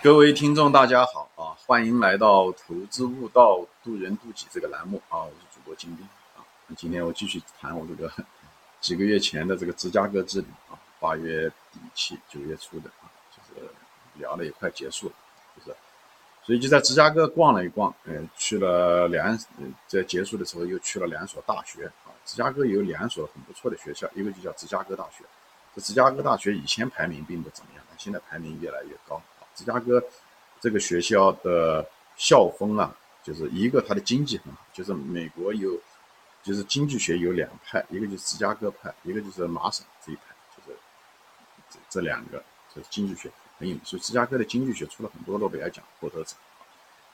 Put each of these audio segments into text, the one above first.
各位听众，大家好啊！欢迎来到投资悟道、渡人渡己这个栏目啊！我是主播金斌啊。今天我继续谈我这个 几个月前的这个芝加哥之旅啊，八月底期、九月初的啊，就是聊了也快结束了，就是，所以就在芝加哥逛了一逛，嗯，去了两，在结束的时候又去了两所大学啊。芝加哥有两所很不错的学校，一个就叫芝加哥大学。这芝加哥大学以前排名并不怎么样，现在排名越来越高。芝加哥这个学校的校风啊，就是一个它的经济很好，就是美国有，就是经济学有两派，一个就是芝加哥派，一个就是麻省这一派，就是这这两个就是经济学很有，所以芝加哥的经济学出了很多诺贝尔奖获得者，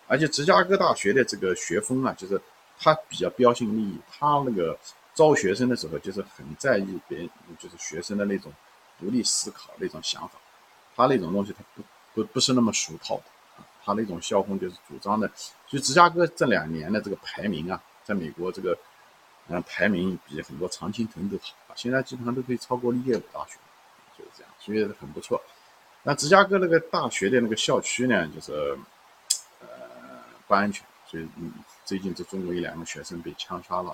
而且芝加哥大学的这个学风啊，就是它比较标新立异，它那个招学生的时候就是很在意别人，就是学生的那种独立思考那种想法，他那种东西他不。不不是那么俗套的，他那种校风就是主张的，所以芝加哥这两年的这个排名啊，在美国这个，嗯，排名比很多常青藤都好啊，现在基本上都可以超过耶鲁大学，就是这样，所以很不错。那芝加哥那个大学的那个校区呢，就是，呃，不安全，所以嗯，最近这中国一两个学生被枪杀了，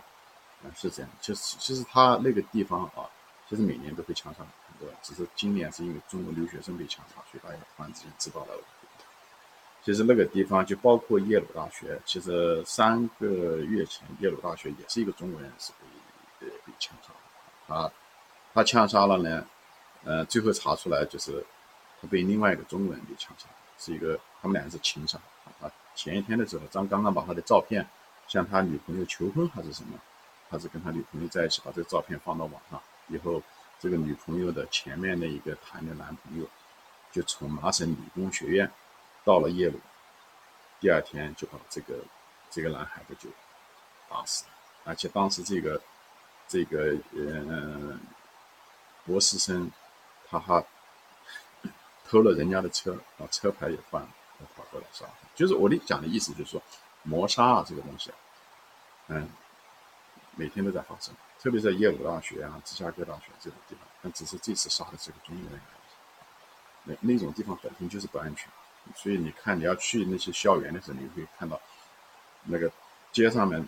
啊，是这样，其实其实他那个地方啊，其实每年都会枪杀。对？只是今年是因为中国留学生被枪杀，所以大家突然之间知道了。其实那个地方就包括耶鲁大学，其实三个月前耶鲁大学也是一个中国人是被呃被枪杀的。啊，他枪杀了呢，呃，最后查出来就是他被另外一个中国人给枪杀，是一个他们两个是情杀。啊，前一天的时候，张刚刚把他的照片向他女朋友求婚还是什么，他是跟他女朋友在一起，把这个照片放到网上以后。这个女朋友的前面的一个谈的男朋友，就从麻省理工学院到了耶鲁，第二天就把这个这个男孩子就打死了，而且当时这个这个呃博士生他还偷了人家的车，把车牌也换了，跑过来杀。就是我的讲的意思，就是说谋杀啊这个东西，嗯，每天都在发生。特别在耶鲁大学啊、芝加哥大学这种地方，但只是这次杀的这个中国人而已，那那种地方本身就是不安全，所以你看你要去那些校园的时候，你会看到那个街上面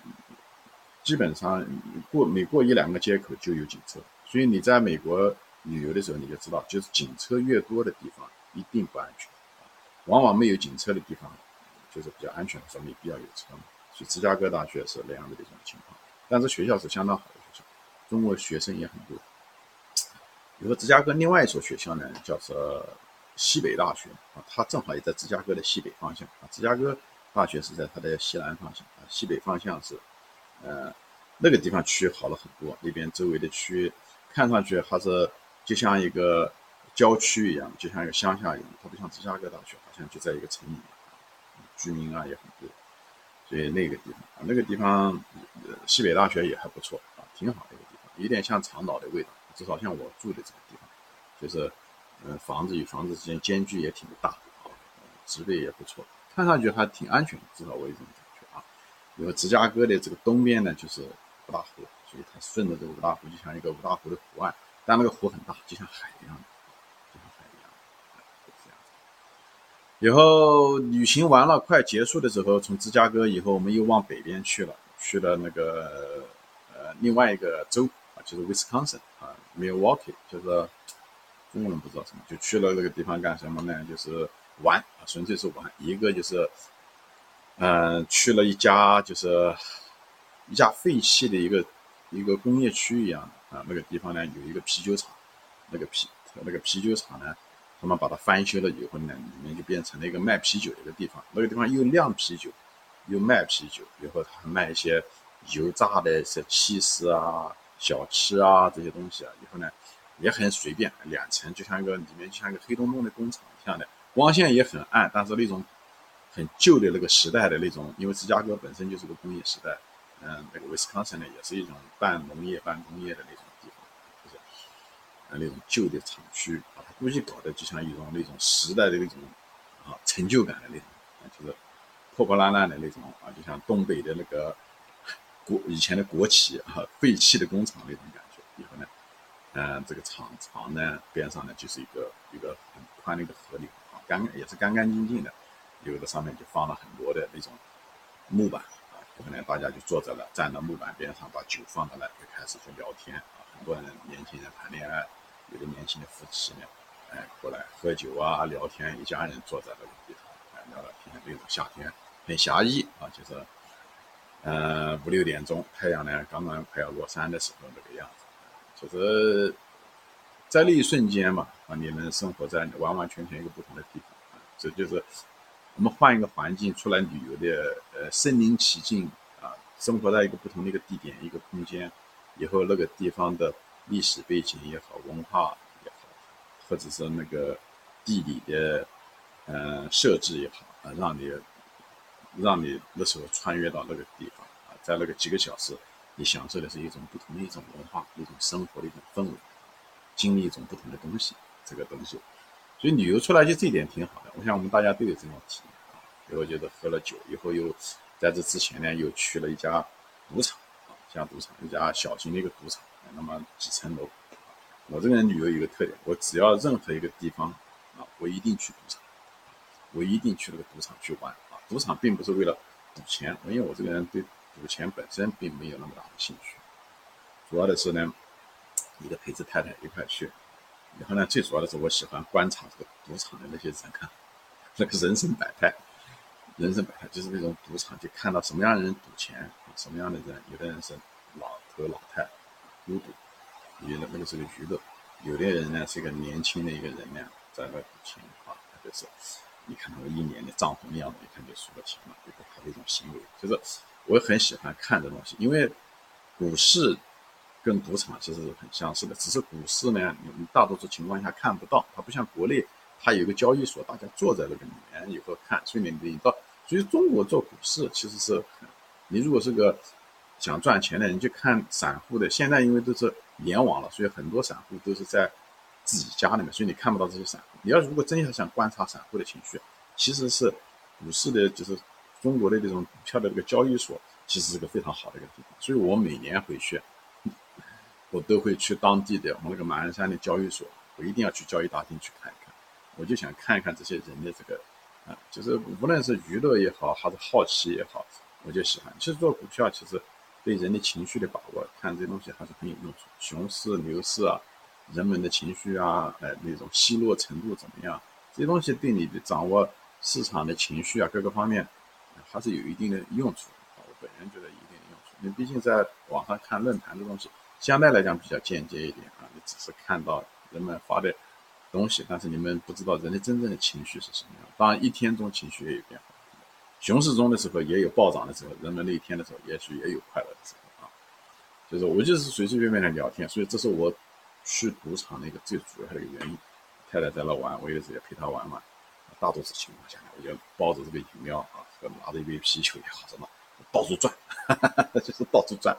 基本上过每过一两个街口就有警车，所以你在美国旅游的时候你就知道，就是警车越多的地方一定不安全，往往没有警车的地方就是比较安全，的时候没必要有车嘛。所以芝加哥大学是那样的一种情况，但是学校是相当好的。中国学生也很多。比如说芝加哥另外一所学校呢，叫做西北大学啊，它正好也在芝加哥的西北方向啊。芝加哥大学是在它的西南方向啊，西北方向是，呃，那个地方区好了很多。那边周围的区看上去还是就像一个郊区一样，就像一个乡下一样，它不像芝加哥大学，好像就在一个城里面，居民啊也很多。所以那个地方啊，那个地方西北大学也还不错啊，挺好的。有点像长岛的味道，至少像我住的这个地方，就是，嗯，房子与房子之间间距也挺大啊，植被也不错，看上去还挺安全，至少我有这种感觉啊。因为芝加哥的这个东边呢就是五大湖，所以它顺着这个五大湖就像一个五大湖的湖岸，但那个湖很大，就像海一样的，就像海一样，是这样。以后旅行完了，快结束的时候，从芝加哥以后，我们又往北边去了，去了那个呃另外一个州。就是 Wisconsin 啊，Milwaukee，就是中国人不知道什么，就去了那个地方干什么呢？就是玩啊，纯粹是玩。一个就是，嗯，去了一家就是一家废弃的一个一个工业区一样的啊，那个地方呢有一个啤酒厂，那个啤那个啤酒厂呢，他们把它翻修了以后呢，里面就变成了一个卖啤酒的一个地方。那个地方又酿啤酒，又卖啤酒，然后还卖一些油炸的一些气势啊。小吃啊，这些东西啊，以后呢也很随便，两层就像一个里面就像一个黑洞洞的工厂一样的，光线也很暗，但是那种很旧的那个时代的那种，因为芝加哥本身就是个工业时代，嗯，那个威斯康星呢也是一种半农业半工业的那种地方，就是呃那种旧的厂区，把它估计搞得就像一种那种时代的那种啊成就感的那种，就是破破烂烂的那种啊，就像东北的那个。国以前的国企啊，废弃的工厂那种感觉。以后呢，嗯，这个厂厂呢边上呢就是一个一个很宽的一个河流啊，干也是干干净净的，有的上面就放了很多的那种木板啊，可能大家就坐在了，站到木板边上，把酒放在那，就开始就聊天啊。很多人年轻人谈恋爱，有的年轻的夫妻呢，哎，过来喝酒啊，聊天，一家人坐在那个地方，哎，聊聊天。那种夏天很侠义啊，就是，呃，五六点钟，太阳呢刚刚快要落山的时候那个样子，就是在那一瞬间嘛，啊，你们生活在完完全全一个不同的地方啊，这就是我们换一个环境出来旅游的，呃，身临其境啊，生活在一个不同的一个地点、一个空间。以后那个地方的历史背景也好，文化也好，或者是那个地理的嗯设置也好啊，让你让你那时候穿越到那个地方啊，在那个几个小时，你享受的是一种不同的一种文化、一种生活的一种氛围，经历一种不同的东西，这个东西，所以旅游出来就这一点挺好的。我想我们大家都有这种体验啊。以后觉得喝了酒以后，又在这之前呢，又去了一家赌场啊。像赌场，一家小型的一个赌场，那么几层楼。我这个人旅游有个特点，我只要任何一个地方啊，我一定去赌场，我一定去那个赌场去玩。赌场并不是为了赌钱，因为我这个人对赌钱本身并没有那么大的兴趣。主要的是呢，一个陪着太太一块去，然后呢，最主要的是我喜欢观察这个赌场的那些人看，那个人生百态。人生百态，就是那种赌场，就看到什么样的人赌钱，什么样的人，有的人是老头老太，孤独，有的那个是个娱乐，有的人呢是一个年轻的一个人呢，在那赌钱啊，就是，你看他们一脸的涨红的样子，一看就输了钱了，就是他的一种行为。就是我很喜欢看这东西，因为股市跟赌场其实是很相似的，只是股市呢，你们大多数情况下看不到，它不像国内。它有一个交易所，大家坐在那个里面以后看，所以你你到，所以中国做股市其实是，你如果是个想赚钱的人，去看散户的。现在因为都是联网了，所以很多散户都是在自己家里面，所以你看不到这些散户。你要如果真要想观察散户的情绪，其实是股市的，就是中国的这种股票的这个交易所，其实是个非常好的一个地方。所以我每年回去，我都会去当地的我们那个马鞍山的交易所，我一定要去交易大厅去看一看。我就想看一看这些人的这个，啊，就是无论是娱乐也好，还是好奇也好，我就喜欢。其实做股票，其实对人的情绪的把握，看这些东西还是很有用处。熊市、牛市啊，人们的情绪啊，呃，那种奚落程度怎么样，这些东西对你的掌握市场的情绪啊，各个方面，还是有一定的用处。我本人觉得一定的用处。你毕竟在网上看论坛的东西，相对来讲比较间接一点啊，你只是看到人们发的。东西，但是你们不知道人的真正的情绪是什么样。当然，一天中情绪也有变化，熊市中的时候也有暴涨的时候，人们那一天的时候也许也有快乐的时候啊。就是我就是随随便便的聊天，所以这是我去赌场的一个最主要的一个原因。太太在那玩，我有时也陪她玩玩。大多数情况下，我就抱着这个饮料啊，和拿着一杯啤酒也好什么，到处转，哈哈哈就是到处转。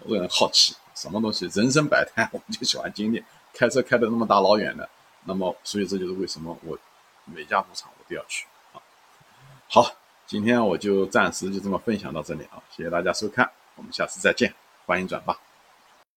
我个人好奇，什么东西，人生百态，我们就喜欢经历。开车开的那么大老远的。那么，所以这就是为什么我每家赌场我都要去啊。好，今天我就暂时就这么分享到这里啊，谢谢大家收看，我们下次再见，欢迎转发。